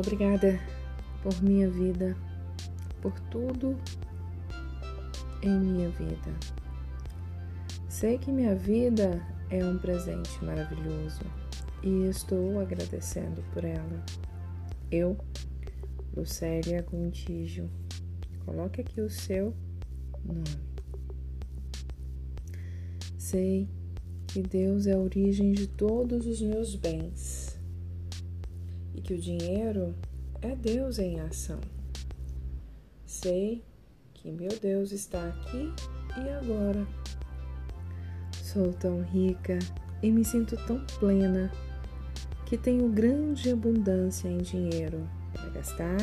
Obrigada por minha vida, por tudo em minha vida. Sei que minha vida é um presente maravilhoso e estou agradecendo por ela. Eu, Lucélia Gontijo, coloque aqui o seu nome. Sei que Deus é a origem de todos os meus bens e que o dinheiro é Deus em ação. Sei que meu Deus está aqui e agora. Sou tão rica e me sinto tão plena que tenho grande abundância em dinheiro para gastar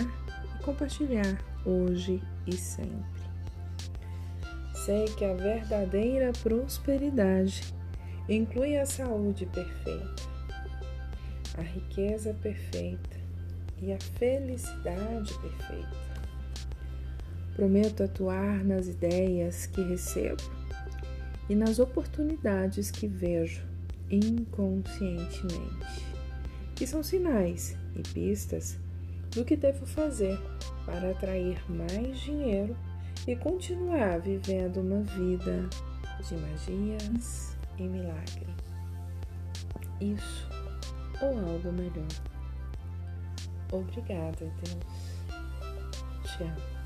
e compartilhar hoje e sempre. Sei que a verdadeira prosperidade inclui a saúde perfeita, a riqueza perfeita e a felicidade perfeita. Prometo atuar nas ideias que recebo e nas oportunidades que vejo inconscientemente, que são sinais e pistas do que devo fazer para atrair mais dinheiro e continuar vivendo uma vida de magias e milagre. Isso ou algo melhor. Obrigada, Deus. Te amo.